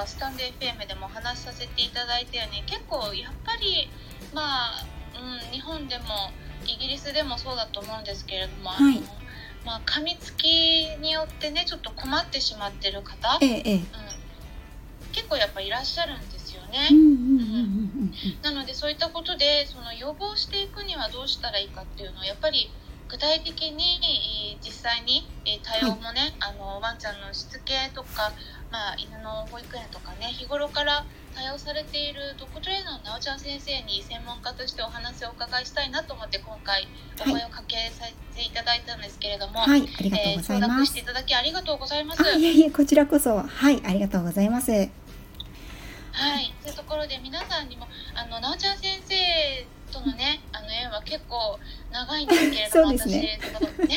かスタンド FM でもお話しさせていただいたように結構やっぱりまあ、うん、日本でもイギリスでもそうだと思うんですけれども、はい。まあ、噛みつきによってねちょっと困ってしまってる方、ええええ。うん、結構やっぱいらっしゃるんですよね。なのでそういったことでその予防していくにはどうしたらいいかっていうのをやっぱり具体的にえー実際にえー対応もね、あのワンちゃんのしつけとか、まあ、犬の保育園とかね日頃から対応されているドッグトレーナーのなおちゃん先生に専門家としてお話をお伺いしたいなと思って今回お声をかけさせていただいたんですけれども、はい、ありがとうえーございます承諾してい。ただきありがとうございます。あ、いえいえ、こちらこそ、はい、ありがとうございます。はい、というところで皆さんにもあのなおちゃん先生とのねあの縁は結構長いんですけれども そうですね私のとね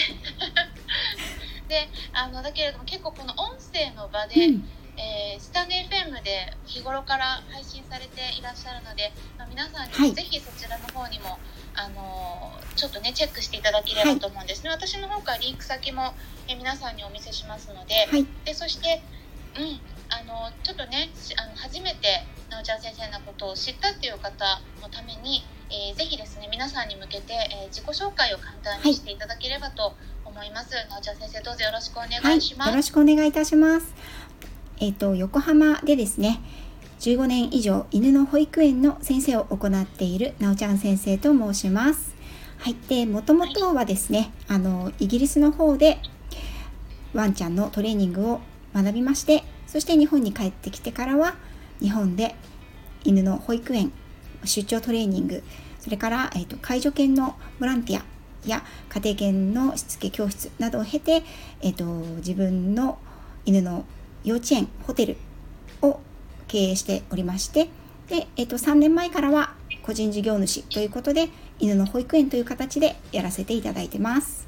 であのだけれども結構この音声の場で、うん、えースタンド FM で日頃から配信されていらっしゃるので、まあ、皆さんにはい。もぜひそちらの方にも、あのーちょっとねチェックしていただければと思うんですね、私の方からリンク先も、えー皆さんにお見せしますので、はい、でそして、うん、あのちょっとねしあの初めてなおちゃん先生のことを知ったっていう方のために、えーぜひですね皆さんに向けて、えー自己紹介を簡単にしていただければと思います、なおちゃん先生どうぞよろしくお願い、します、よろしくお願いいたします。えっ、と、横浜でですね。15年以上犬の保育園の先生を行っているなおちゃん先生と申します。はい、で、もともとはですね、あのイギリスの方でワンちゃんのトレーニングを学びまして、そして日本に帰ってきてからは日本で犬の保育園出張トレーニング、それからえっ、と介助犬のボランティアや家庭犬のしつけ教室などを経て、えっと自分の犬の幼稚園ホテルを経営しておりましてで、えっと3年前からは個人事業主ということで犬の保育園という形でやらせていただいてます。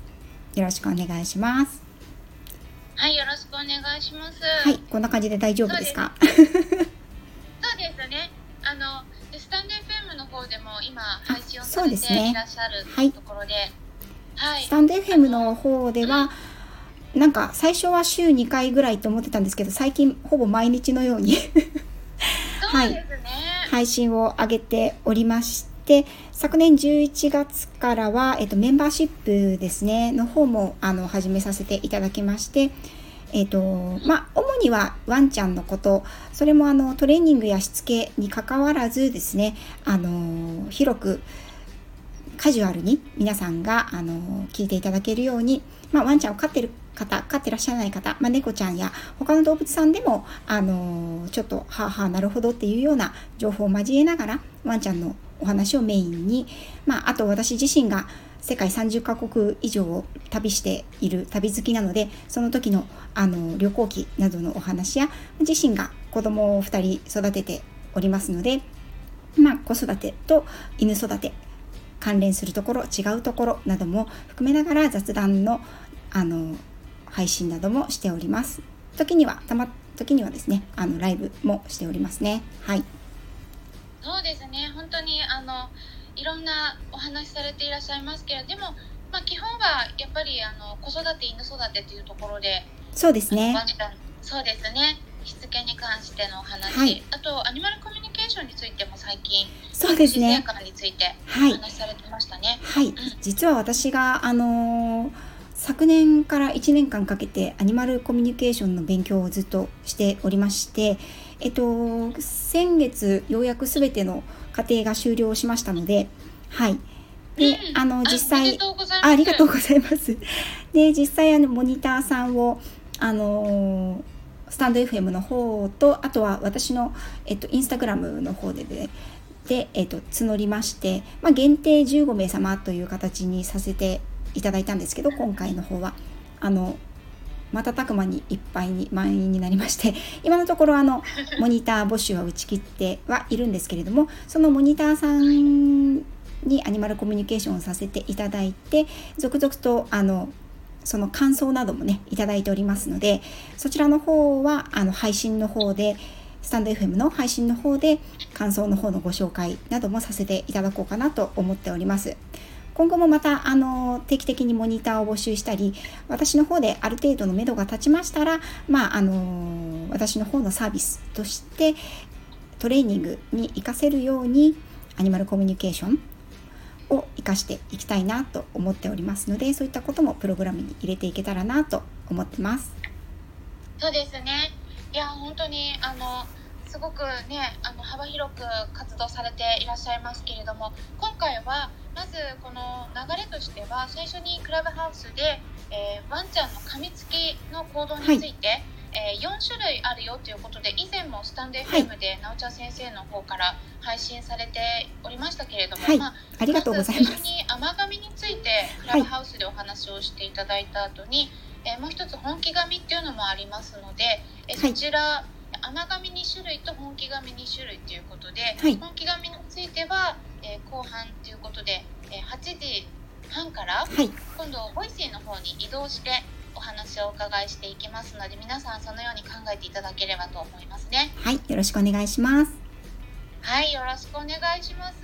よろしくお願いします。はい、よろしくお願いします。はいこんな感じで大丈夫ですか？そうですね。あのでスタンド FM の方でも今配信をされてそうですねいらっしゃるはい。ところで、はい、スタンド FM の方ではなんか最初は週2回ぐらいと思ってたんですけど最近ほぼ毎日のようにそうですね。配信を上げておりまして昨年11月からは、えっと、メンバーシップですねの方もあの始めさせていただきましてえっとまあ主にはワンちゃんのことそれもあのトレーニングやしつけにかかわらずですねあの広くカジュアルに皆さんがあの聞いていただけるように、まあ、ワンちゃんを飼ってる方飼ってらっしゃらない方、まあ、猫ちゃんや他の動物さんでもあのちょっとはあはあなるほどっていうような情報を交えながらワンちゃんのお話をメインに、まあ、あと私自身が世界30カ国以上を旅している旅好きなのでその時のあの旅行記などのお話や自身が子供を2人育てておりますので、まあ、子育てと犬育て関連するところ違うところなども含めながら雑談のあの配信などもしております時にはたま時にはですねあのライブもしておりますねはいそうですね。本当にあのいろんなお話されていらっしゃいますけれど、でもまあ基本はやっぱりあの子育て犬育てというところで、そうですねそうですね。しつけに関してのお話、はい。あとアニマルコミュニケーションについても最近そうですね。についてはい。お話しされてましたね。はい。実は私があのー昨年から1年間かけてアニマルコミュニケーションの勉強をずっとしておりまして、えっと、先月ようやく全ての課程が終了しましたので、はい。で、うん。あの実際ありがとうございます。で実際あのモニターさんをあのースタンド FM の方とあとは私の、えっと、インスタグラムの方ででで、えっと、募りまして、まあ、限定15名様という形にさせていただいたんですけど今回の方は。あの瞬く間にいっぱいに満員になりまして 今のところあのモニター募集は打ち切ってはいるんですけれどもそのモニターさんにアニマルコミュニケーションをさせていただいて続々とあのその感想などもねいただいておりますのでそちらの方はあの配信の方でスタンド FM の配信の方で感想の方のご紹介などもさせていただこうかなと思っております。今後もまたあの定期的にモニターを募集したり私の方である程度の目処が立ちましたら、まあ、あの私の方のサービスとしてトレーニングに活かせるようにアニマルコミュニケーションを活かしていきたいなと思っておりますのでそういったこともプログラムに入れていけたらなと思ってます。そうですね。いや本当にあのすごくねあの幅広く活動されていらっしゃいますけれども今回はまずこの流れとしては最初にクラブハウスで、えー、ワンちゃんの噛みつきの行動について、はいえー、4種類あるよということで以前もスタンド FM で、なおちゃん先生の方から配信されておりましたけれども、はい、まあ、ありがとうございます。最初に甘噛みについてクラブハウスでお話をしていただいた後に、はい、えー、もう一つ本気紙っていうのもありますので、えそちら、甘噛み2種類と本気紙2種類ということで、本気紙については、え後半ということで、え8時半から、今度ボイスイの方に移動してお話をお伺いしていきますので皆さんそのように考えていただければと思いますね。はいよろしくお願いします。はいよろしくお願いします。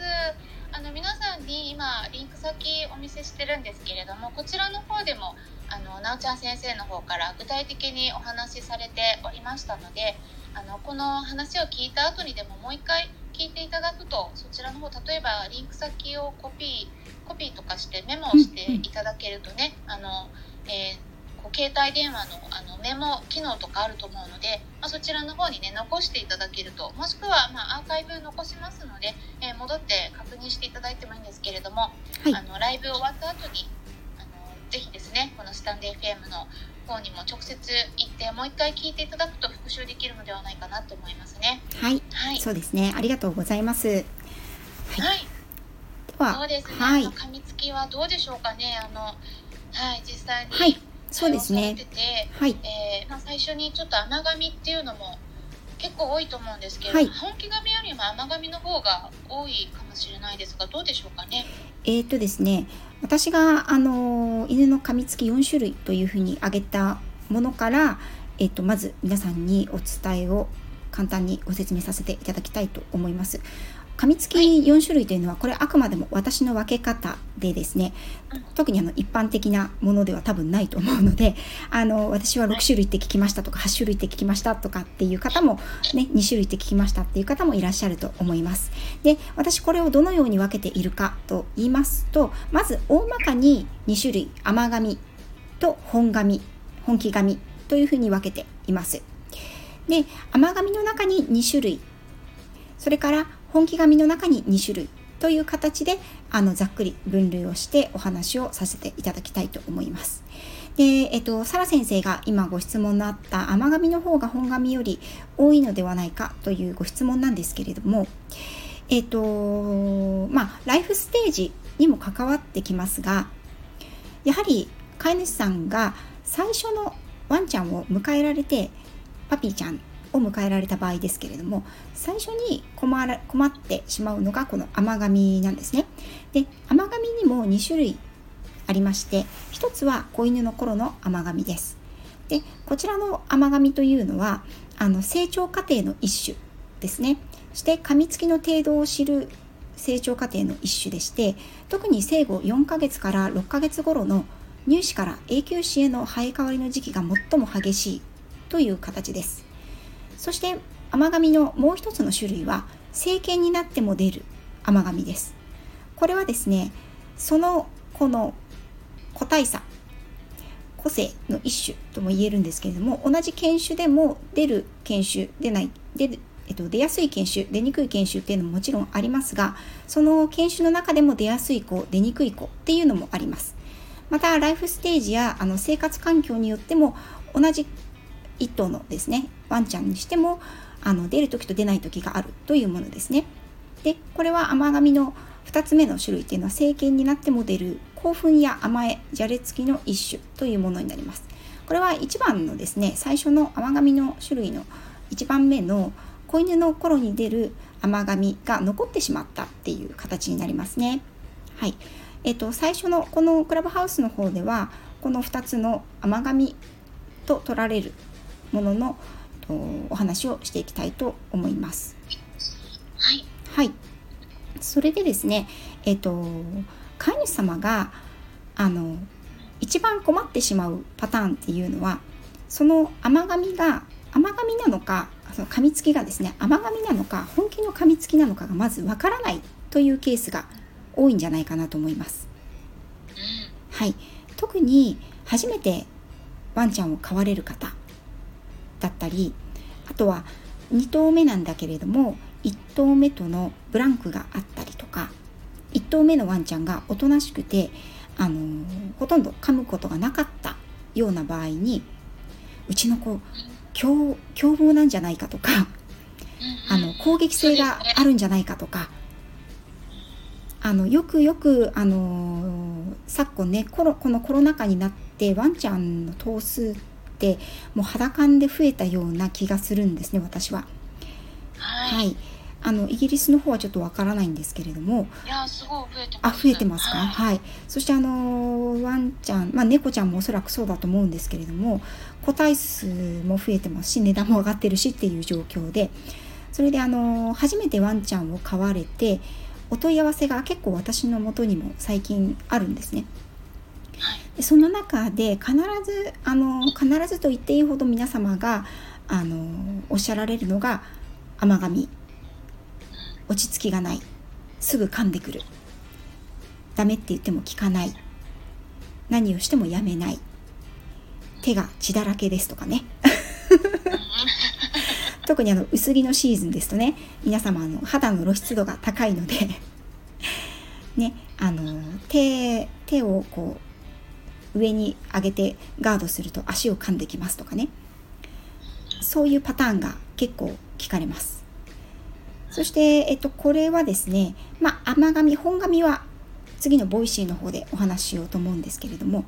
あの皆さんに今リンク先お見せしてるんですけれどもこちらの方でもあのなおちゃん先生の方から具体的にお話しされておりましたのであのこの話を聞いた後にでももう一回聞いていただくとそちらの方例えばリンク先をコピーコピーとかしてメモをしていただけるとね、あの、えーこう携帯電話のあのメモ機能とかあると思うので、まあ、そちらの方にね残していただけるともしくは、まあ、アーカイブ残しますので、えー、戻って確認していただいてもいいんですけれども、はい、あのライブ終わった後にあのぜひですねこのスタンデー FM の方にも直接行ってもう一回聞いていただくと復習できるのではないかなと思いますね。はい、はい、そうですね。ありがとうございます。はい、はい。そうですね、はい、噛みつきはどうでしょうかね。あのはい実際に、はいそうですね。はい。えー、まあ最初にちょっと甘噛みっていうのも結構多いと思うんですけど、はい、本気噛みよりも甘噛みの方が多いかもしれないですがどうでしょうかね？えー、っとですね、私があの犬の噛みつき4種類というふうに挙げたものから、えー、っとまず皆さんにお伝えを簡単にご説明させていただきたいと思います。噛みつき4種類というのはこれあくまでも私の分け方でですね特にあの一般的なものでは多分ないと思うのであの私は6種類って聞きましたとか8種類って聞きましたとかっていう方も、ね、2種類って聞きましたっていう方もいらっしゃると思います。で私これをどのように分けているかと言いますとまず大まかに2種類甘噛と本噛本気噛というふうに分けています。で甘噛の中に2種類それから本気紙の中に2種類という形であのざっくり分類をしてお話をさせていただきたいと思います。で、えっと、サラ先生が今ご質問のあった甘紙の方が本紙より多いのではないかというご質問なんですけれども、えっと、まあ、ライフステージにも関わってきますが、やはり飼い主さんが最初のワンちゃんを迎えられて、パピーちゃんを迎えられた場合ですけれども最初に困ら困ってしまうのがこの甘噛なんですね。で甘噛にも2種類ありまして1つは子犬の頃の甘噛です。でこちらの甘噛というのはあの成長過程の一種ですね。そして噛みつきの程度を知る成長過程の一種でして特に生後4ヶ月から6ヶ月頃の乳歯から永久歯への生え変わりの時期が最も激しいという形です。そして甘噛のもう一つの種類は成犬になっても出る甘噛です。これはですねそのこの個体差個性の一種とも言えるんですけれども同じ犬種でも出る犬種出ない出るえっと、出やすい犬種出にくい犬種っていうのももちろんありますがその犬種の中でも出やすい子出にくい子っていうのもあります。またライフステージやあの生活環境によっても同じ1頭のですねワンちゃんにしてもあの出る時と出ない時があるというものですね。でこれは甘噛みの2つ目の種類っていうのは成犬になっても出る興奮や甘えじゃれつきの一種というものになります。これは1番のですね最初の甘噛みの種類の1番目の子犬の頃に出る甘噛みが残ってしまったっていう形になりますね。はい。えっと、最初のこのクラブハウスの方ではこの2つの甘噛みと取られるもののお話をしていきたいと思います。はい、はい、それでですね、えっ、ー、と飼い主様があの一番困ってしまうパターンっていうのはその甘噛みが甘噛みなのかその噛みつきがですね甘噛みなのか本気の噛みつきなのかがまずわからないというケースが多いんじゃないかなと思います。はい、特に初めてワンちゃんを飼われる方だったりあとは2頭目なんだけれども1頭目とのブランクがあったりとか1頭目のワンちゃんがおとなしくて、あのー、ほとんど噛むことがなかったような場合にうちの子凶凶暴なんじゃないかとかあの攻撃性があるんじゃないかとかあのよくよく、あのー、昨今ねこのコロナ禍になってワンちゃんの頭数ってもう肌感で増えたような気がするんですね私は。はい、はい。あのイギリスの方はちょっとわからないんですけれども。いやすごい増えてます。あ増えてますか、はい、はい、そしてあのワンちゃんまあ猫ちゃんもおそらくそうだと思うんですけれども個体数も増えてますし値段も上がってるしっていう状況で。それであの初めてワンちゃんを飼われてお問い合わせが結構私のもとにも最近あるんですね。でその中で必ずあの必ずと言っていいほど皆様があのおっしゃられるのが甘噛み。落ち着きがない。すぐ噛んでくる。ダメって言っても聞かない。何をしてもやめない。手が血だらけですとかね。特にあの薄着のシーズンですとね皆様の肌の露出度が高いので。ねあの手手をこう上に上げてガードすると足を噛んできますとかねそういうパターンが結構聞かれますそして、えっと、これはですねまあ甘噛み本噛みは次の Voicy の方でお話ししようと思うんですけれども、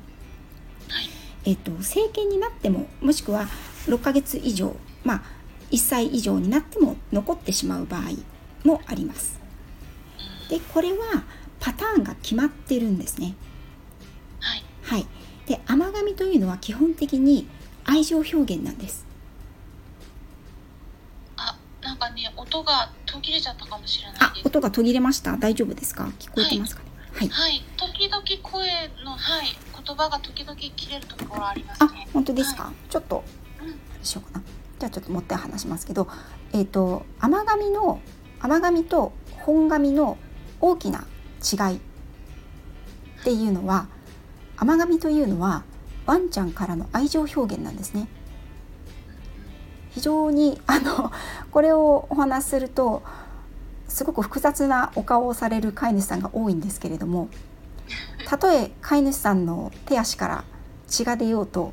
えっと、成犬になってももしくは6ヶ月以上まあ1歳以上になっても残ってしまう場合もあります。でこれはパターンが決まってるんですね。はい。はい、で甘噛みというのは基本的に愛情表現なんです。あなんかね音が途切れちゃったかもしれないあ音が途切れました？大丈夫ですか？聞こえてますかね、はい、はい、時々声のはい。言葉が時々切れるところありますね。あ本当ですか、はい、ちょっと、うん、しようかな。じゃあちょっともって話しますけど、えっ、ー、と甘噛みの甘噛みと本噛みの大きな違いっていうのは甘噛みというのはワンちゃんからの愛情表現なんですね。非常にあのこれをお話しするとすごく複雑なお顔をされる飼い主さんが多いんですけれどもたとえ飼い主さんの手足から血が出ようと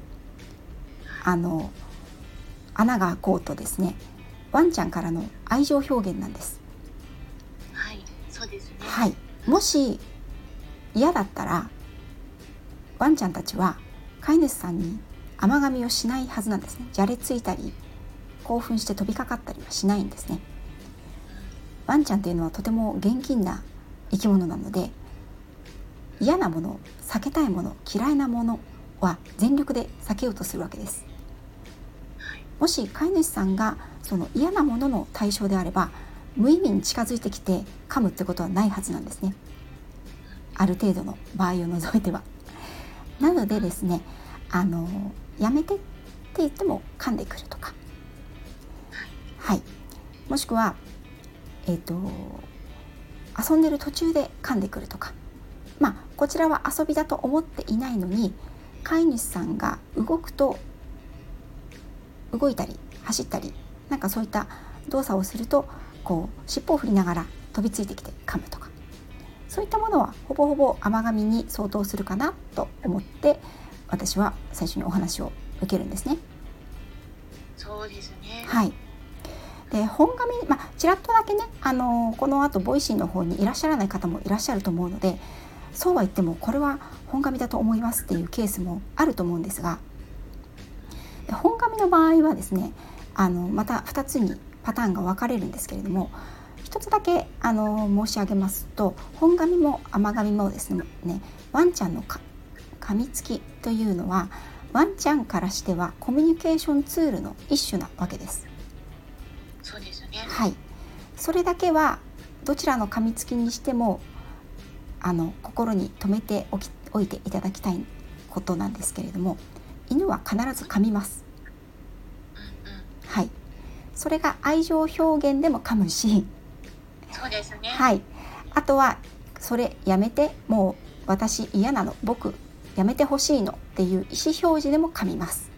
あの穴が開こうとですねワンちゃんからの愛情表現なんです。はい、そうですね。はい、もし嫌だったらワンちゃんたちは飼い主さんに甘噛みをしないはずなんですね。じゃれついたり興奮して飛びかかったりはしないんですね。ワンちゃんというのはとても現金な生き物なので嫌なもの避けたいもの嫌いなものは全力で避けようとするわけですもし飼い主さんがその嫌なものの対象であれば無意味に近づいてきて噛むってことはないはずなんですねある程度の場合を除いてはなのでですねあのやめてって言っても噛んでくるとか。はい。もしくはえっ、ー、と遊んでる途中で噛んでくるとか。まあこちらは遊びだと思っていないのに飼い主さんが動くと動いたり走ったりなんかそういった動作をするとこう尻尾を振りながら飛びついてきて噛むとか。そういったものはほぼほぼ甘噛みに相当するかなと思って私は最初にお話を受けるんですね。そうですねはいで本噛みまあちらっとだけねあのこのあと Voicy の方にいらっしゃらない方もいらっしゃると思うのでそうは言ってもこれは本噛みだと思いますっていうケースもあると思うんですが本噛みの場合はですねあのまた2つにパターンが分かれるんですけれども1つだけあの申し上げますと本紙も甘紙もですねワンちゃんの噛みつきというのはワンちゃんからしてはコミュニケーションツールの一種なわけです。そうですねはいそれだけはどちらの噛みつきにしてもあの心に留めておきおいていただきたいことなんですけれども犬は必ず噛みます。それが愛情表現でも噛むしそうですね。はい。あとはそれやめてもう私嫌なの。僕やめてほしいのっていう意思表示でも噛みます。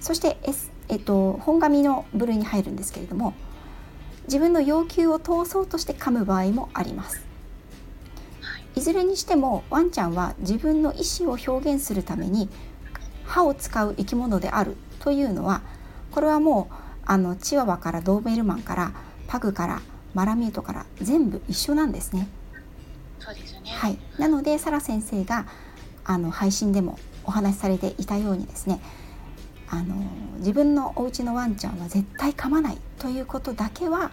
そして、S えっと、本紙の部類に入るんですけれども自分の要求を通そうとして噛む場合もあります。いずれにしてもワンちゃんは自分の意思を表現するために歯を使う生き物であるというのはこれはもうあのチワワからドーベルマンからパグからマラミートから全部一緒なんですね。そうですよね。はい、なのでサラ先生があの配信でもお話しされていたようにですねあの自分のお家のワンちゃんは絶対噛まないということだけは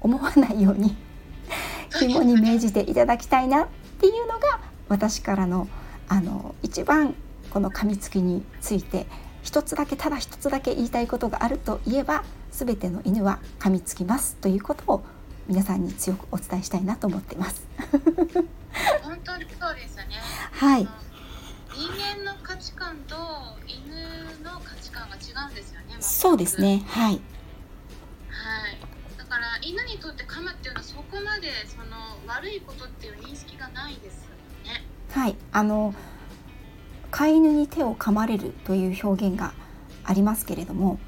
思わないように肝に銘じていただきたいなっていうのが私からのあの一番この噛みつきについて一つだけただ一つだけ言いたいことがあるといえば全ての犬は噛みつきますということを皆さんに強くお伝えしたいなと思ってます。本当にそうですね。はい。人間の価値観と犬の価値観が違うんですよね。そうですね。はい。はい。だから犬にとって噛むっていうのはそこまでその悪いことっていう認識がないですよね。はい。あの飼い犬に手を噛まれるという表現がありますけれども、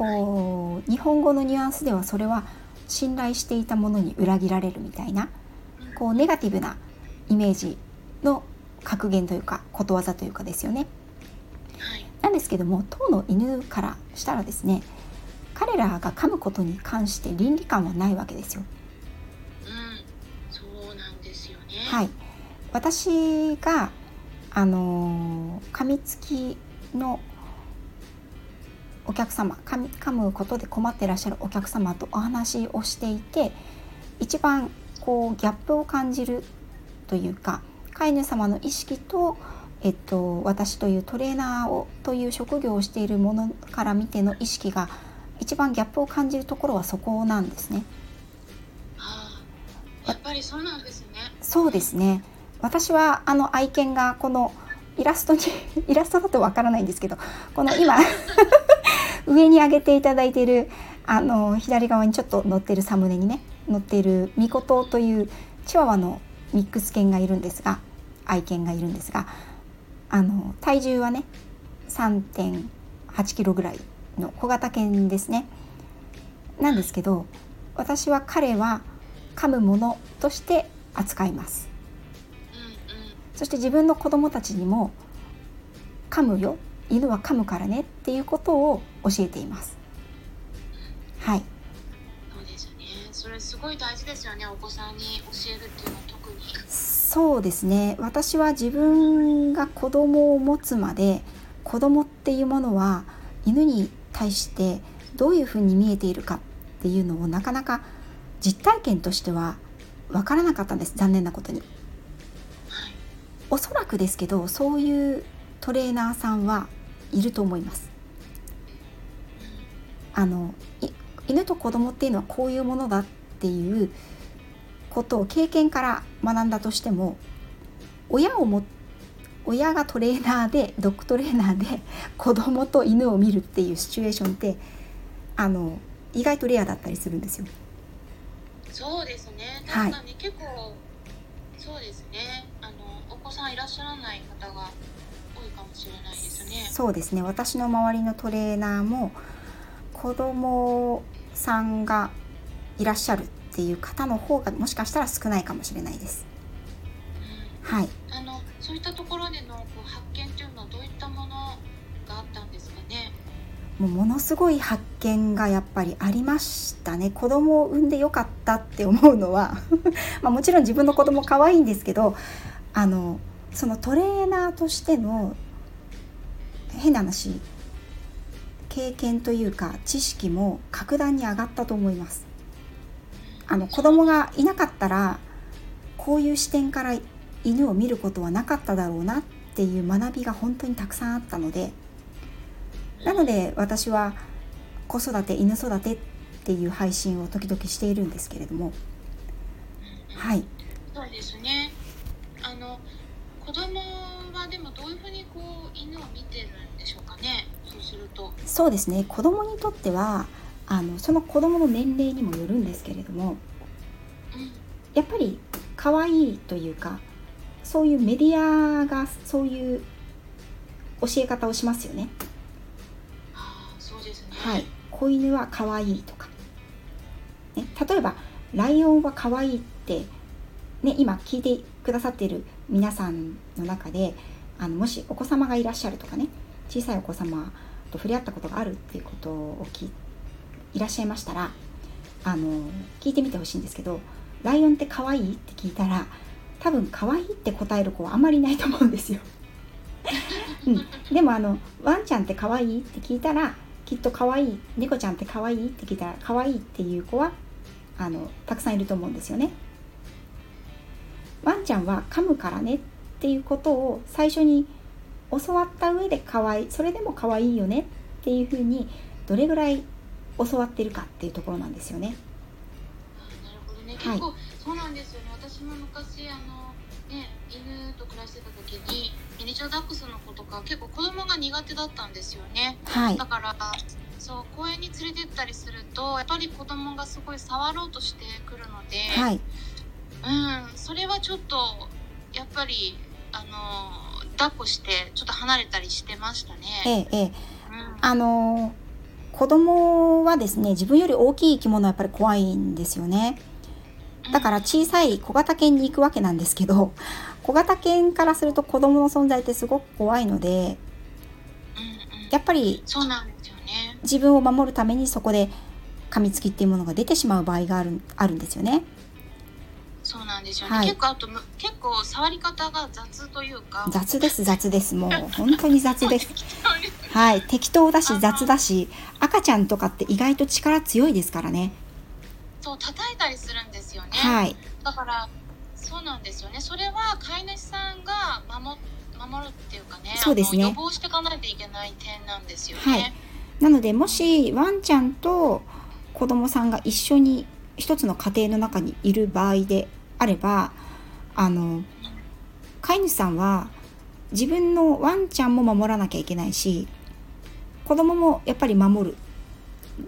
こう、はい、日本語のニュアンスではそれは信頼していたものに裏切られるみたいなこうネガティブなイメージの格言というかことわざというかですよね。なんですけども当の犬からしたらですね彼らが噛むことに関して倫理観はないわけですよ。はい、私があの噛みつきのお客様噛むことで困ってらっしゃるお客様とお話をしていて一番こうギャップを感じるというか飼い主様の意識と、えっと、私というトレーナーをという職業をしているものから見ての意識が一番ギャップを感じるところはそこなんですね。あやっぱりそうなんですね。そうですね。私はあの愛犬がこのイラストに イラストだとわからないんですけどこの今 上に上げていただいているあの左側にちょっと載ってるサムネにね載っているミコトというチワワのミックス犬がいるんですが愛犬がいるんですがあの体重はね3.8キロぐらいの小型犬ですね。なんですけど私は彼は噛むものとして扱います。そして自分の子供たちにも噛むよ。犬は噛むからねっていうことを教えています。はい。そうですね。それすごい大事ですよね。お子さんに教えるっていうのは特に。そうですね。私は自分が子供を持つまで子供っていうものは犬に対してどういうふうに見えているかっていうのをなかなか実体験としては分からなかったんです。残念なことに。おそらくですけどそういうトレーナーさんはいると思います。あの犬と子供っていうのはこういうものだっていうことを経験から学んだとしても親をも親がトレーナーでドッグトレーナーで子供と犬を見るっていうシチュエーションってあの意外とレアだったりするんですよ。そうですね。確かに結構、はい、そうですね。あのお子さんいらっしゃらない方が多いかもしれないですね。そうですね。私の周りのトレーナーも子供さんがいらっしゃるっていう方の方がもしかしたら少ないかもしれないです。うん、はい。あのそういったところでのこう発見というのはどういったものがあったんですかね？もうものすごい発見がやっぱりありましたね子供を産んでよかったって思うのは まあもちろん自分の子供可愛いんですけどあのそのトレーナーとしての変な話経験というか知識も格段に上がったと思います。あの子供がいなかったらこういう視点から犬を見ることはなかっただろうなっていう学びが本当にたくさんあったのでなので私は子育て犬育てっていう配信を時々しているんですけれどもはい。そうですね。子供はでもどういうふうにこう犬を見てるんすると。そうですね。子供にとってはあのその子供の年齢にもよるんですけれどもうん。やっぱり可愛いというかそういうメディアがそういう教え方をしますよね。あーそうですね。はい、子犬は可愛いとか、ね、例えばライオンは可愛いって、ね、今聞いてくださっている皆さんの中であのもしお子様がいらっしゃるとかね小さいお子様と触れ合ったことがあるっていうことを聞いいらっしゃいましたらあの聞いてみてほしいんですけど「ライオンって可愛い?」って聞いたら多分可愛いって答える子はあんまりいないと思うんですよ。うん、でもあの「ワンちゃんって可愛い?」って聞いたらきっと可愛い猫ちゃんって可愛いって聞いたら可愛いっていう子はあのたくさんいると思うんですよね。ワンちゃんは噛むからねっていうことを最初に教わった上で可愛いそれでも可愛いよねっていうふうにどれぐらい教わってるかっていうところなんですよね。なるほどね、はい。結構そうなんですよね。私も昔あのね犬と暮らしてた時にミニチュアダックスの子とか結構子供が苦手だったんですよね。はい。だからそう公園に連れてったりするとやっぱり子供がすごい触ろうとしてくるので、はい。うんそれはちょっとやっぱりあの抱っこしてちょっと離れたりしてましたね。ええええうんあの子供はですね自分より大きい生き物はやっぱり怖いんですよね。だから小さい小型犬に行くわけなんですけど 小型犬からすると子供の存在ってすごく怖いのでやっぱり。自分を守るためにそこで噛みつきっていうものが出てしまう場合があるあるんですよね。ですよね。はい結構あとむ結構触り方が雑というか。雑です雑ですもう本当に雑です。はい適当だし雑だし赤ちゃんとかって意外と力強いですからね。そう叩いたりするんですよね。はいだからそうなんですよね。それは飼い主さんが守守るっていうかね。そうですね予防していかないといけない点なんですよね。はいなのでもしワンちゃんと子供さんが一緒に一つの家庭の中にいる場合であればあの飼い主さんは自分のワンちゃんも守らなきゃいけないし子供もやっぱり守る。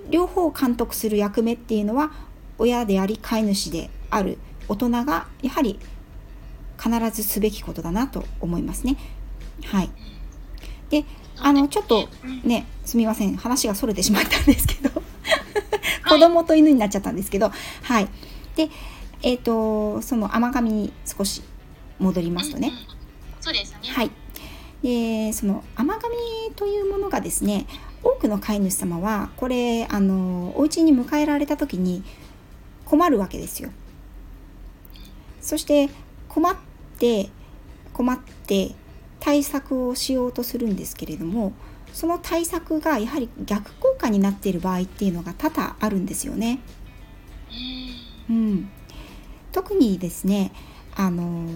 両方監督する役目っていうのは親であり飼い主である。大人がやはり必ずすべきことだなと思いますね。はい、であのちょっとうんねすみません。話がそれてしまったんですけど。子供と犬になっちゃったんですけど。はい。でえっ、とその甘噛みに少し戻りますとね、うんうん。そうですね。はい。でその甘噛みというものがですね多くの飼い主様はこれあのお家に迎えられた時に困るわけですよ。そして困って困って対策をしようとするんですけれどもその対策がやはり逆効果になっている場合っていうのが多々あるんですよね。うん。うん、特にですねあの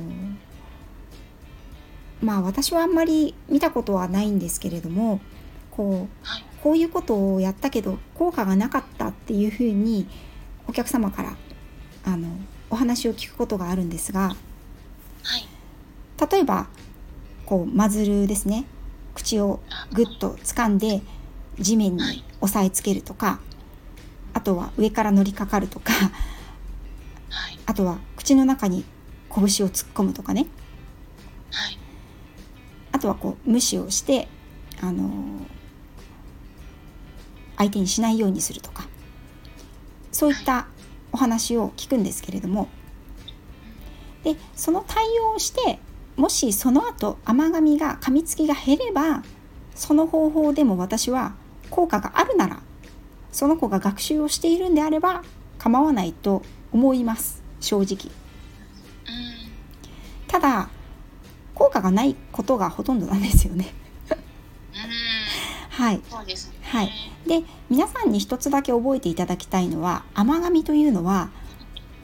まあ私はあんまり見たことはないんですけれどもこうはい。こういうことをやったけど効果がなかったっていうふうにお客様からあのお話を聞くことがあるんですがはい。例えばこうマズルですね。口をぐっと掴んで地面に押さえつけるとかあとは上から乗りかかるとかはい。あとは口の中に拳を突っ込むとかね。はい。あとはこう無視をして、あの相手にしないようにするとか。そういったお話を聞くんですけれども。でその対応をしてもしその後甘噛みが噛みつきが減ればその方法でも私は効果があるならその子が学習をしているんであれば構わないと思います正直。うんただ効果がないことがほとんどなんですよね。うんはい。はいで皆さんに一つだけ覚えていただきたいのは甘噛みというのは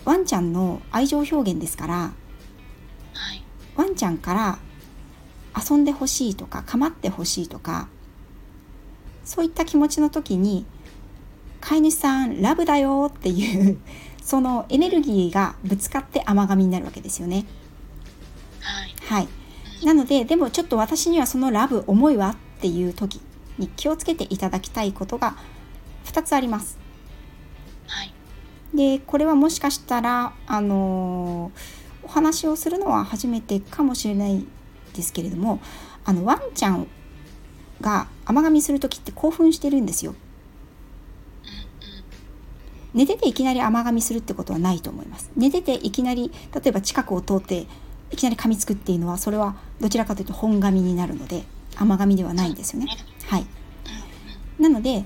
ワンちゃんの愛情表現ですからはいワンちゃんから遊んでほしいとか構ってほしいとかそういった気持ちの時に飼い主さんラブだよっていうそのエネルギーがぶつかって甘噛みになるわけですよね。はいはい、なのででもちょっと私にはそのラブ思いはっていう時に気をつけていただきたいことが2つあります。はい。でこれはもしかしたらあのお話をするのは初めてかもしれないですけれどもあのワンちゃんが甘噛みする時って興奮してるんですよ。寝てていきなり甘噛みするってことはないと思います。寝てていきなり例えば近くを通っていきなり噛みつくっていうのはそれはどちらかというと本噛みになるので甘噛みではないんですよね。はい。なので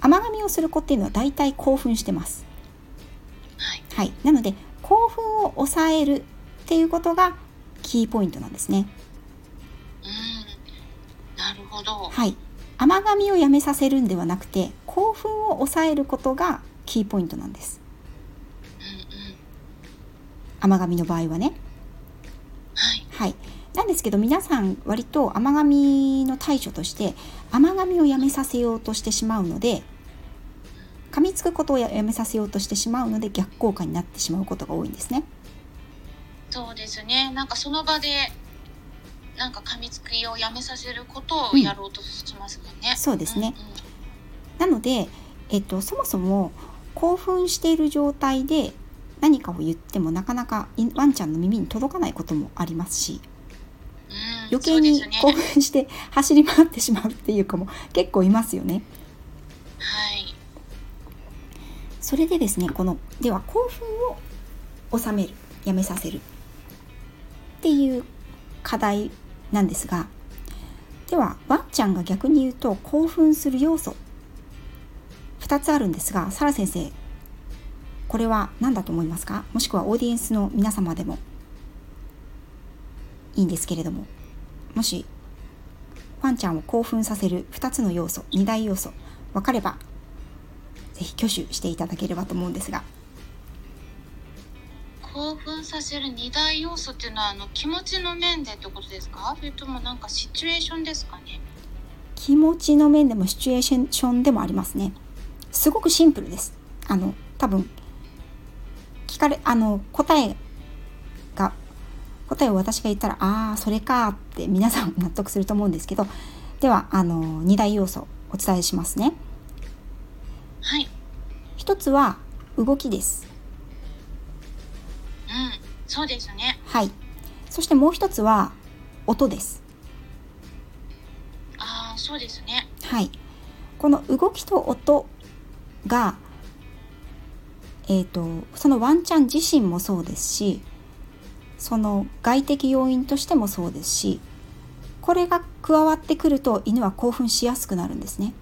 甘噛みをする子っていうのは大体興奮してます。はい。はい。なので興奮を抑えるっていうことがキーポイントなんですね。うん。なるほど。はい。甘噛みをやめさせるんではなくて興奮を抑えることがキーポイントなんです。うんうん。甘噛みの場合はね。はい。はい。なんですけど皆さん割と甘噛みの対処として甘噛みをやめさせようとしてしまうので噛みつくことをやめさせようとしてしまうので逆効果になってしまうことが多いんですね。そうですね。なんかその場で、なんか噛みつきをやめさせることをやろうとしますもんね。そうですねうんうんなので、えっと、そもそも興奮している状態で何かを言ってもなかなかいワンちゃんの耳に届かないこともありますしうん余計に興奮して走り回ってしまうっていう子も結構いますよね。はい。それでですねこのでは興奮を収めるやめさせるっていう課題なんですがではワンちゃんが逆に言うと興奮する要素2つあるんですがサラ先生これは何だと思いますか？もしくはオーディエンスの皆様でもいいんですけれどももしワンちゃんを興奮させる2つの要素2大要素分かればぜひ挙手していただければと思うんですが。興奮させる二大要素っていうのはあの気持ちの面でってことですか？それともなんかシチュエーションですかね？気持ちの面でもシチュエーションでもありますねすごくシンプルです。あの多分聞かれあの答えが答えを私が言ったらああそれかって皆さん納得すると思うんですけどではあの2大要素お伝えしますね。はい。一つは動きです。うんそうですね。はい。そしてもう一つは音です。ああそうですね。はい、この動きと音が、えー、とそのワンちゃん自身もそうですしその外的要因としてもそうですしこれが加わってくると犬は興奮しやすくなるんですね。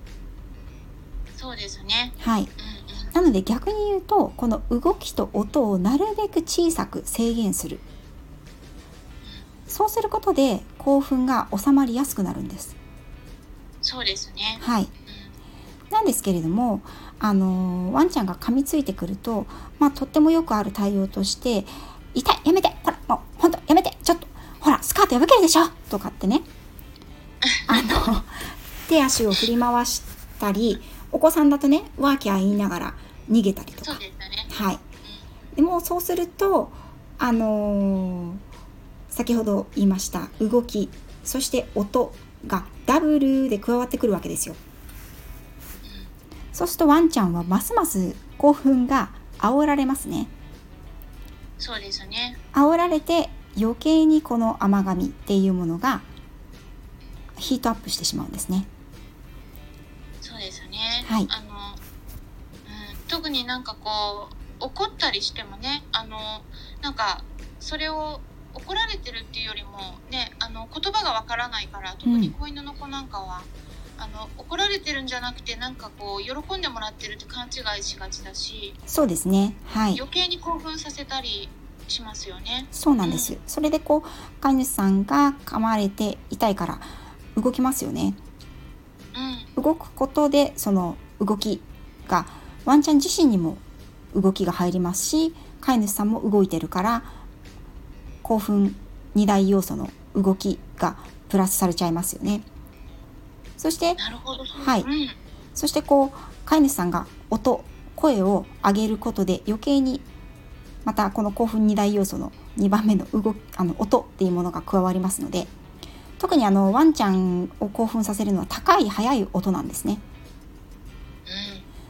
そうですね。はい、うんうん。なので逆に言うとこの動きと音をなるべく小さく制限する。そうすることで興奮が収まりやすくなるんです。そうですね。はい、うんなんですけれども、あのーワンちゃんが噛みついてくると、まあ、とってもよくある対応として「痛いやめてほらもうほんとやめてちょっとほらスカート破けるでしょ!」とかってね あの手足を振り回したりお子さんだとねワーキャー言いながら逃げたりとかはいでもそうするとあのー先ほど言いました動きそして音がダブルで加わってくるわけですよ。そうするとワンちゃんはますます興奮が煽られますね。そうですね煽られて余計にこの甘噛みっていうものがヒートアップしてしまうんですね。そうですね、はいあの、うん、特になんかこう怒ったりしてもねあのなんかそれを怒られてるっていうよりもねあの言葉がわからないから特に子犬の子なんかは、あの怒られてるんじゃなくてなんかこう喜んでもらってるって勘違いしがちだしそうですね。はい。余計に興奮させたりしますよね。そうなんです。それでこう飼い主さんが噛まれて痛いから動きますよね。うん動くことでその動きがワンちゃん自身にも動きが入りますし飼い主さんも動いてるから興奮2大要素の動きがプラスされちゃいますよね。そしてはい。うん。そしてこう飼い主さんが音声を上げることで余計にまたこの興奮2大要素の2番目の動きあの音っていうものが加わりますので特にあのワンちゃんを興奮させるのは高い速い音なんですね。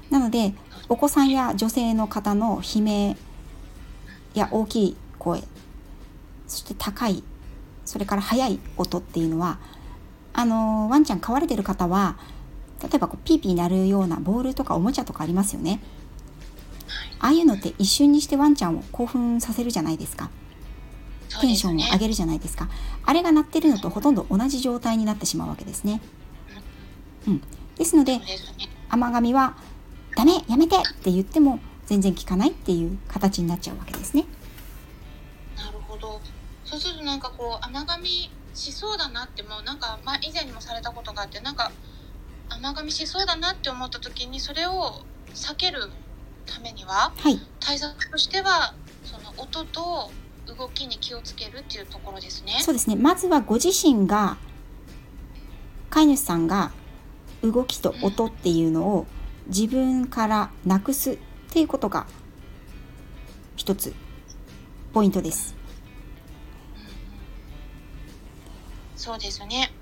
なのでお子さんや女性の方の悲鳴や大きい声そして高いそれから速い音っていうのはあのワンちゃん飼われてる方は例えばこうピーピー鳴るようなボールとかおもちゃとかありますよね。ああいうのって一瞬にしてワンちゃんを興奮させるじゃないですか。テンションを上げるじゃないですか。あれが鳴ってるのとほとんど同じ状態になってしまうわけですね。うん。ですので、甘噛みはダメやめてって言っても全然聞かないっていう形になっちゃうわけですね。なるほど。そうするとなんかこう甘噛みしそうだなってもうなんか、まあ、以前にもされたことがあってなんか甘噛みしそうだなって思った時にそれを避けるためには、はい、対策としてはその音と動きに気をつけるっていうところですね。そうですねまずはご自身が飼い主さんが動きと音っていうのを自分からなくすっていうことが一つポイントです。そうですね。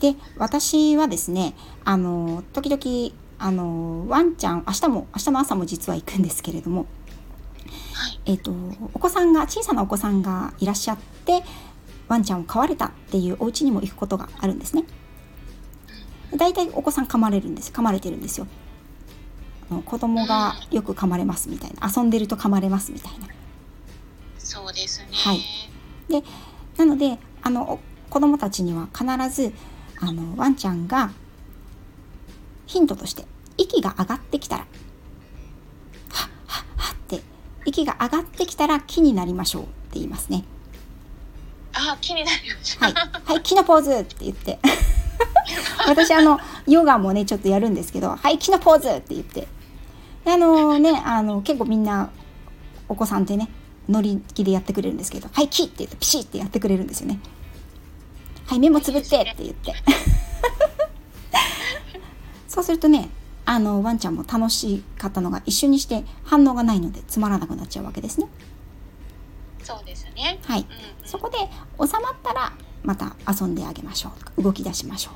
で私はですねあの時々あのワンちゃん明日も明日の朝も実は行くんですけれども、はい、えっ、とお子さんが小さなお子さんがいらっしゃってワンちゃんを飼われたっていうお家にも行くことがあるんですね。だいたいお子さん噛まれるんです噛まれてるんですよ。子供がよく噛まれますみたいな遊んでると噛まれますみたいな。そうですね。はい。でなのであの子供たちには必ずあのワンちゃんがヒントとして息が上がってきたらはっはっはって息が上がってきたら木になりましょうって言いますね。あ木になりましょう。はい、はい、木のポーズって言って。私あのヨガもねちょっとやるんですけど「はい木のポーズ!」って言ってであのねあの結構みんなお子さんってね乗り気でやってくれるんですけど「はい木!」って言ってピシッってやってくれるんですよね。はい目もつぶってって言って そうするとねあのワンちゃんも楽しかったのが一緒にして反応がないのでつまらなくなっちゃうわけですね。そうですね。はい。うんうん、そこで収まったらまた遊んであげましょう動き出しましょ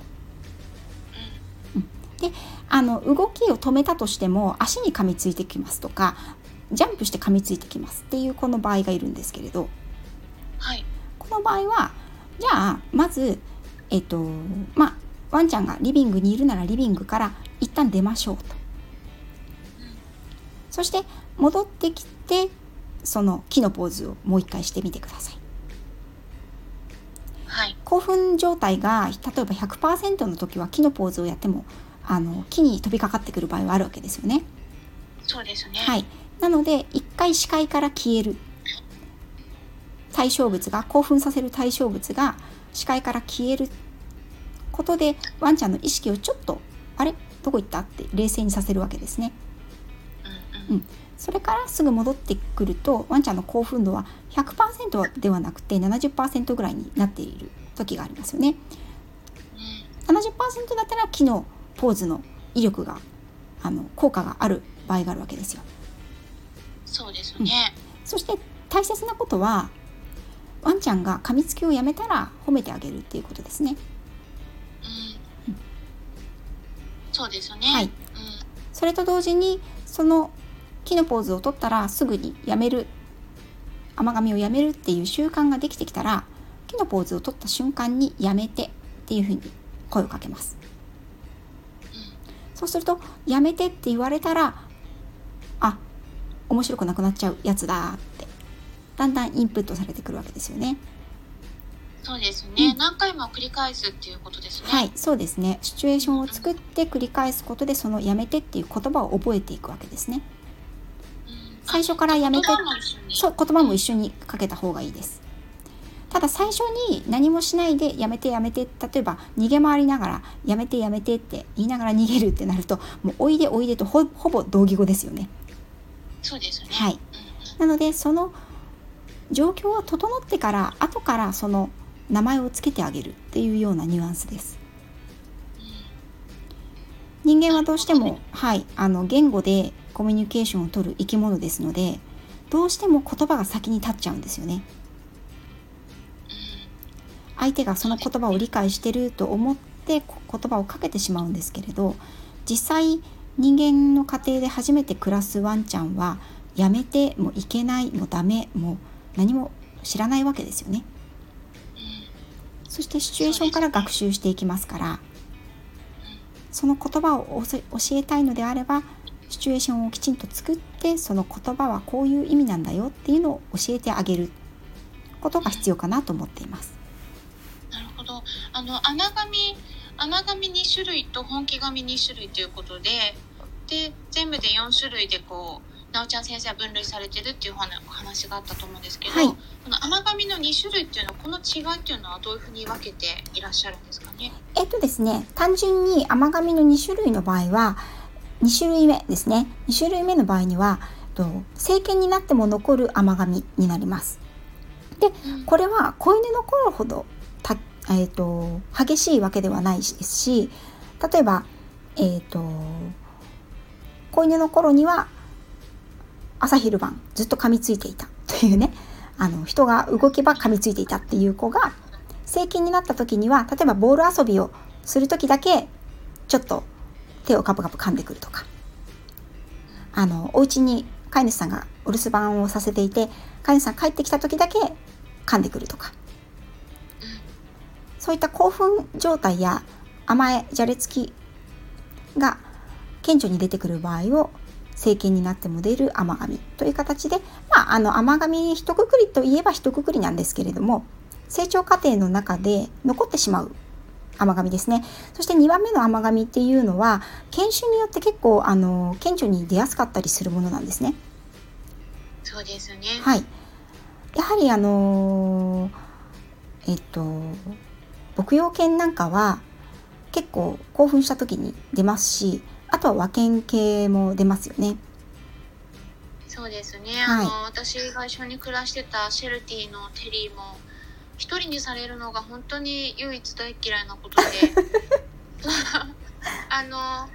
う。うん、であの動きを止めたとしても足に噛みついてきますとかジャンプして噛みついてきますっていうこの場合がいるんですけれど、はい、この場合はじゃあまずえっとまあワンちゃんがリビングにいるならリビングから一旦出ましょうと。そして戻ってきてその木のポーズをもう一回してみてください。はい、興奮状態が例えば100%の時は木のポーズをやってもあの木に飛びかかってくる場合はあるわけですよね。そうですね。はい。なので一回視界から消える対象物が興奮させる対象物が視界から消えることでワンちゃんの意識をちょっとあれ？どこ行った？って冷静にさせるわけですね。うん、それからすぐ戻ってくるとワンちゃんの興奮度は100%ではなくて70%ぐらいになっている時がありますよね。70%だったら木のポーズの威力があの効果がある場合があるわけですよ。そうですね、うん、そして大切なことはワンちゃんが噛みつきをやめたら褒めてあげるっていうことですね。うん、そうですよね。はい。うん、それと同時にその木のポーズを取ったらすぐにやめる甘噛みをやめるっていう習慣ができてきたら木のポーズを取った瞬間にやめてっていうふうに声をかけます。そうするとやめてって言われたらあ面白くなくなっちゃうやつだだんだんインプットされてくるわけですよね。そうですね、うん、何回も繰り返すっていうことですね。はい、そうですね。シチュエーションを作って繰り返すことで、そのやめてっていう言葉を覚えていくわけですね。うん、最初からやめて、そう言葉も一緒にかけた方がいいです。ただ最初に何もしないでやめてやめて例えば逃げ回りながらやめてやめてって言いながら逃げるってなるともうおいでおいでとほぼ同義語ですよね。そうですね、はい、なのでその状況が整ってから後からその名前を付けてあげるっていうようなニュアンスです。人間はどうしても、はい、あの言語でコミュニケーションを取る生き物ですのでどうしても言葉が先に立っちゃうんですよね。相手がその言葉を理解してると思ってこ言葉をかけてしまうんですけれど実際人間の家庭で初めて暮らすワンちゃんはやめてもいけないもうダメもう何も知らないわけですよね。そしてシチュエーションから学習していきますからその言葉を教えたいのであればシチュエーションをきちんと作ってその言葉はこういう意味なんだよっていうのを教えてあげることが必要かなと思っています。なるほどあの穴紙穴紙2種類と本気紙2種類ということでで全部で4種類でこうなおちゃん先生は分類されてるっていうお話があったと思うんですけど、はい、この甘紙の2種類っていうのはこの違いっていうのはどういうふうに分けていらっしゃるんですかね？えっとですね単純に甘紙の2種類の場合は2種類目ですね。2種類目の場合にはと成犬になっても残る甘紙になります。で、これは子犬の頃ほどた、えーと、激しいわけではないですし例えば、えーと子犬の頃には朝昼晩ずっと噛みついていたというね。あの人が動けば噛みついていたっていう子が成犬になった時には例えばボール遊びをする時だけちょっと手をカプカプ噛んでくるとか。あのお家に飼い主さんがお留守番をさせていて飼い主さん帰ってきた時だけ噛んでくるとか。そういった興奮状態や甘えじゃれつきが顕著に出てくる場合を政権になっても出る甘神という形で、まあ、あの甘神一括りといえば一括りなんですけれども成長過程の中で残ってしまう甘神ですね。そして2番目の甘神っていうのは犬種によって結構あの顕著に出やすかったりするものなんですね。そうですよね。はい。やはりあのえっと牧羊犬なんかは結構興奮した時に出ますしあとは和犬系も出ますよね。そうですね、はい、あの私が一緒に暮らしてたシェルティのテリーも一人にされるのが本当に唯一大嫌いなことで あの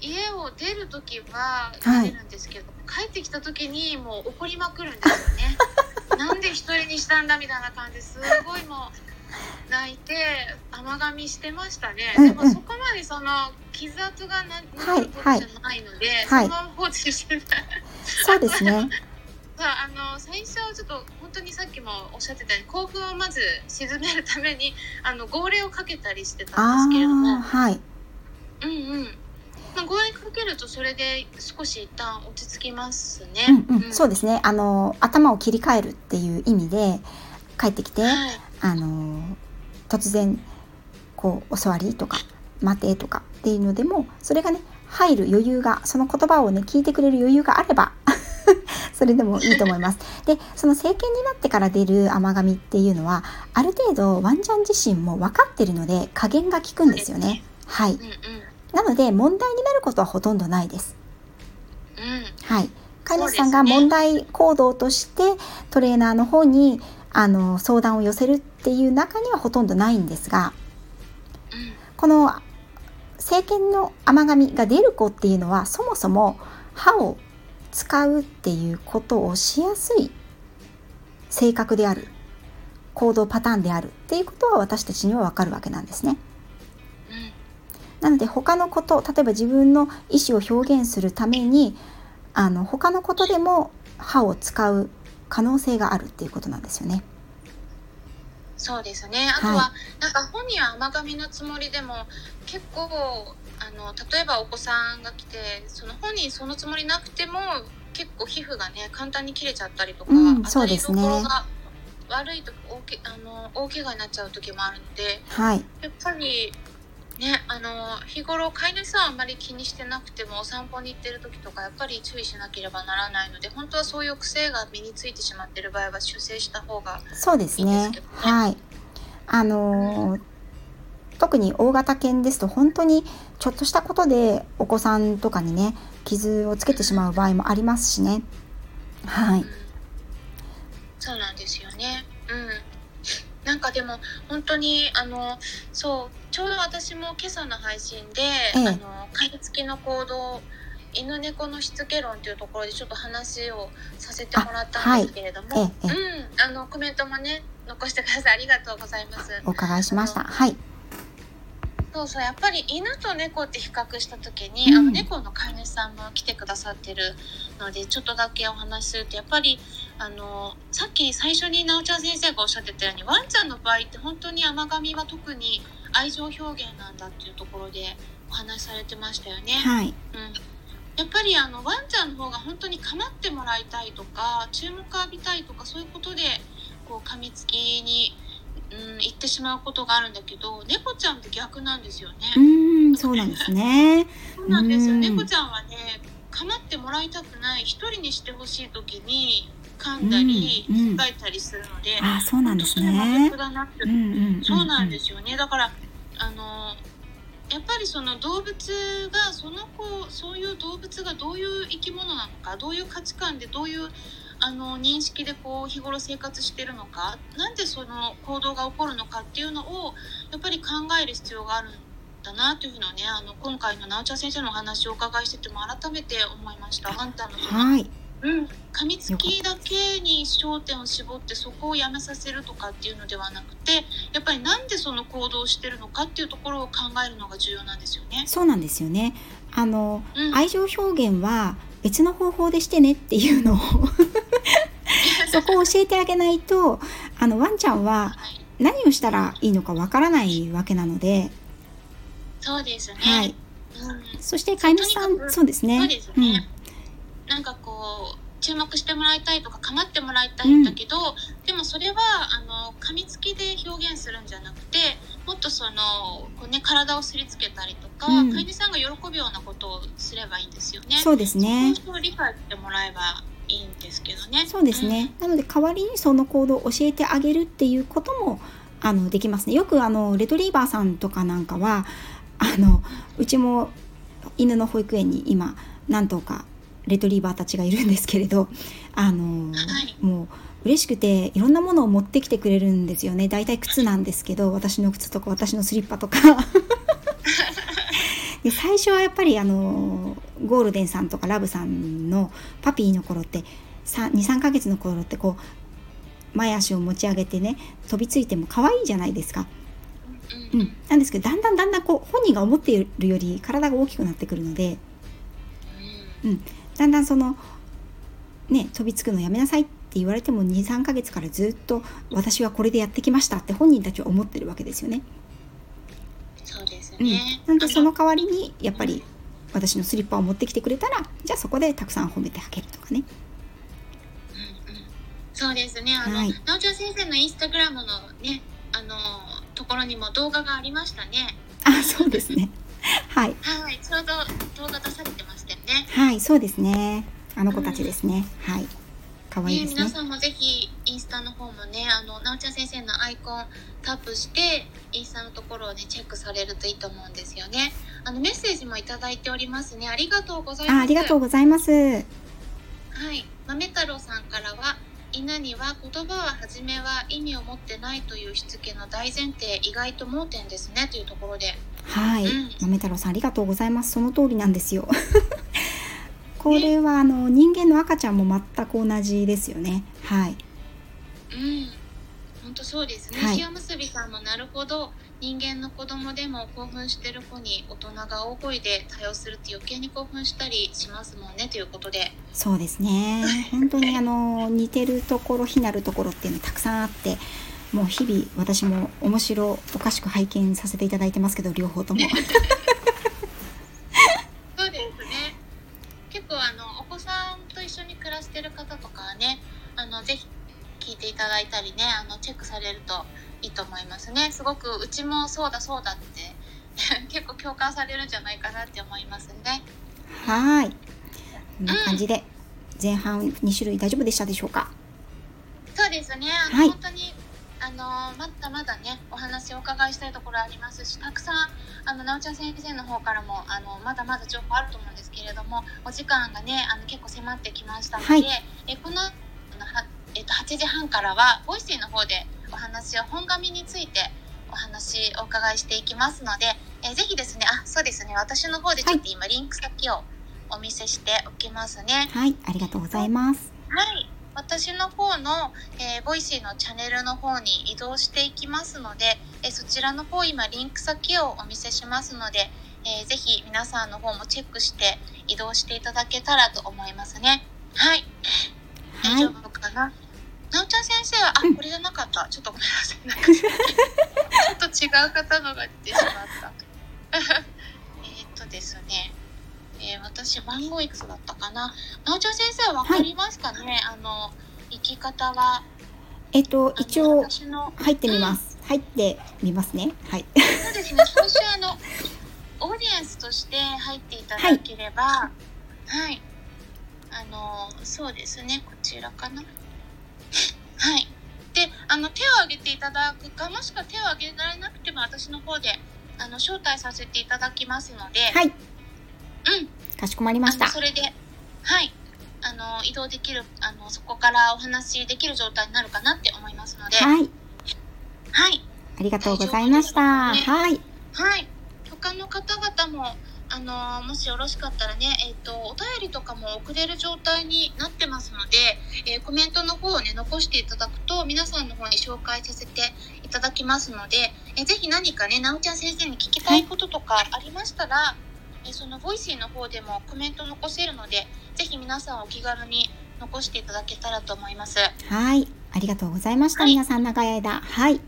家を出る時は出るんですけど、はい、帰ってきた時にもう怒りまくるんですよね。なんで一人にしたんだみたいな感じですごいもう泣いて甘噛みしてましたね、うんうん、でもそこまでその傷跡がなることじゃないので、はい。はい、そのまま放置して。た、そうですね。あの最初はちょっと本当にさっきもおっしゃってたように興奮をまず鎮めるためにあの号令をかけたりしてたんですけれども。はい。うんうん。まあ、号令かけるとそれで少し一旦落ち着きますね。うんうん、うん、そうですね。あの頭を切り替えるっていう意味で帰ってきて、はい、あの突然こう「お座り」とか「待て」とかっていうのでもそれがね入る余裕がその言葉をね聞いてくれる余裕があれば それでもいいと思います。でその政権になってから出る甘噛みっていうのはある程度ワンちゃん自身も分かってるので加減が効くんですよね。はい、なので問題になることはほとんどないです。はい。飼い主さんが問題行動としてトレーナーの方にあの相談を寄せるっていう中にはほとんどないんですが、この政権の甘噛みが出る子っていうのはそもそも歯を使うっていうことをしやすい性格である行動パターンであるっていうことは私たちにはわかるわけなんですね。なので他のこと例えば自分の意思を表現するためにあの他のことでも歯を使う可能性があるっていうことなんですよね。そうですね。あとは、はい、なんか本人は甘噛みのつもりでも結構あの例えばお子さんが来てその本人そのつもりなくても結構皮膚がね簡単に切れちゃったりとか、うん、そうですね。悪いと大けあの大怪我になっちゃう時もあるので、はい、やっぱりね、あの日頃飼い主さんはあんまり気にしてなくてもお散歩に行ってる時とかやっぱり注意しなければならないので本当はそういう癖が身についてしまってる場合は修正した方がいいですね。そうですねはいあのーうん、特に大型犬ですと本当にちょっとしたことでお子さんとかにね傷をつけてしまう場合もありますしね。はい、うん、そうなんですよね。うんなんかでも本当にあのそうちょうど私も今朝の配信で、ええ、あの飼い付きの行動犬猫のしつけ論というところでちょっと話をさせてもらったんですけれども、はい。え、うん、あのコメントもね残してください。ありがとうございます。お伺いしました。はい。そうそうやっぱり犬と猫って比較した時に、うん。あの猫の飼い主さんも来てくださってるのでちょっとだけお話しするとやっぱりあのさっき最初になおちゃん先生がおっしゃってたようにワンちゃんの場合って本当に甘噛みは特に愛情表現なんだっていうところでお話しされてましたよね。はい。うんやっぱりあのワンちゃんの方が本当に構ってもらいたいとか注目浴びたいとかそういうことでこう噛みつきに、うん、行ってしまうことがあるんだけど猫ちゃんって逆なんですよね。うーん、そうなんですね。そうなんですよ。うん猫ちゃんはね、構ってもらいたくない、一人にしてほしい時に噛んだり、うんうんいたりするので、あ、そうなんですね逆。だなって、うんうんん。そうなんですよね。だから、あの、やっぱりその動物がその子そういう動物がどういう生き物なのかどういう価値観でどういうあの認識でこう日頃生活してるのかなんでその行動が起こるのかっていうのをやっぱり考える必要があるんだなというふうなねあの今回の直ちゃん先生のお話をお伺いしてても改めて思いました。あんたのそのはい。うん、噛みつきだけに焦点を絞ってそこをやめさせるとかっていうのではなくてやっぱりなんでその行動をしてるのかっていうところを考えるのが重要なんですよね。そうなんですよね。あの、うん、愛情表現は別の方法でしてねっていうのを そこを教えてあげないと、あの、ワンちゃんははい何をしたらいいのかわからないわけなので、そうですね。はい。うん、そして飼い主さん、そうですね。そうですね。なんかこう注目してもらいたいとか構ってもらいたいんだけど、でもそれはあの噛みつきで表現するんじゃなくてもっとそのこう、ね、体をすりつけたりとか、うん飼い主さんが喜ぶようなことをすればいいんですよね。そうですね。そう理解してもらえばいいんですけどね。そうですね。なので代わりにその行動を教えてあげるっていうこともあのできますね。よくあのレトリーバーさんとかなんかはあのうちも犬の保育園に今何頭かレトリーバーたちがいるんですけれど、あのはいもう嬉しくていろんなものを持ってきてくれるんですよね。大体靴なんですけど、私の靴とか私のスリッパとか。で最初はやっぱりあのゴールデンさんとかラブさんのパピーの頃って23ヶ月の頃ってこう前足を持ち上げてね飛びついても可愛いじゃないですか。うんうんうん、なんですけどだんだんだんだんこう本人が思っているより体が大きくなってくるのでだんだんそのね飛びつくのやめなさいって言われても23ヶ月からずっと私はこれでやってきましたって本人たちは思ってるわけですよね。そうですうんね。、なんでその代わりにやっぱり私のスリッパを持ってきてくれたらじゃあそこでたくさん褒めてあげるとかね。うんうんそうですね。あの、はいなおちゃん先生のインスタグラムのね、あのところにも動画がありましたね。あそうですね。はいはい、ちょうど動画出されてましたよね。はいそうですね。あの子たちですね。はい可愛いねですね。皆さんもぜひインスタの方もね、あのなおちゃん先生のアイコンタップしてインスタのところをねチェックされるといいと思うんですよね。あのメッセージもいただいておりますね。ありがとうございます。あありがとうございます。はい、豆太郎さんからは犬には言葉は初めは意味を持ってないというしつけの大前提意外と盲点ですねというところではい、うん豆太郎さんありがとうございます。その通りなんですよ。これはあの人間の赤ちゃんも全く同じですよね。はい。うん本当そうですね、はい塩むすびさんもなるほど人間の子供でも興奮してる子に大人が大声で対応するって余計に興奮したりしますもんねということでそうですね。本当にあの似てるところ、非なるところっていうのたくさんあって、もう日々私も面白おかしく拝見させていただいてますけど、両方とも。そうですね結構あのお子さんと一緒に暮らしてる方とかはねあのぜひ聞いていただいたりねあのチェックされるといいと思いますねすごくうちもそうだそうだって 結構共感されるんじゃないかなって思いますねはい。こんな感じで前半2種類大丈夫でしたでしょうか？そうですねはい本当にあのまだまだねお話をお伺いしたいところありますしたくさんあのなおちゃん先生の方からもあのまだまだ情報あると思うんですけれどもお時間がねあの結構迫ってきましたので、はいえこのはえっと8時半からは Voicy の方でお話を本噛みについてお話お伺いしていきますので、えぜひですねあそうですね私の方でちょっと今リンク先をお見せしておきますね。はい、ありがとうございます。はい。私の方の、えー、 Voicy のチャンネルの方に移動していきますので、えー、そちらの方今リンク先をお見せしますので、えー、ぜひ皆さんの方もチェックして移動していただけたらと思いますね。はい。大丈夫かな、なおちゃん先生は、あ、これじゃなかった。ちょっとごめんなさい。なんかちょっと違う方のが出てしまった。えっとですね。えー、私、番号いくつだったかな？なおちゃん先生はわかりますかね、はい、あの、生き方は？えっと、一応、入ってみます。うん、入ってみますね。はい。そうですね。今週あの、オーディエンスとして入っていただければ、はい、はい、あの、そうですね。こちらかな。はい。で、あの、手を挙げていただくか、もしくは手を挙げられなくても、私の方で、あの、招待させていただきますので、はい。うん。かしこまりました。それで、はい。あの、移動できる、あの、そこからお話できる状態になるかなって思いますので、はい。はい。ありがとうございました。ね、はい。はい。他の方々も、あのもしよろしかったらね、えっ、ー、と、お便りとかも送れる状態になってますので、えー、コメントの方をね、残していただくと、皆さんの方に紹介させていただきますので、えー、ぜひ何かね、なおちゃん先生に聞きたいこととかありましたら、はい、えその Voicy の方でもコメント残せるので、ぜひ皆さんお気軽に残していただけたらと思います。はい。ありがとうございました。はい、皆さん長い間。はい。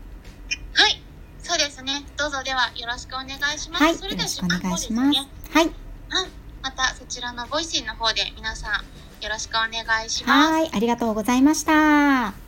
はい。そうですね。どうぞではよろしくお願いします。はい、それではお願いします。はい。またそちらのボイシーの方で皆さんよろしくお願いします。はい、ありがとうございました。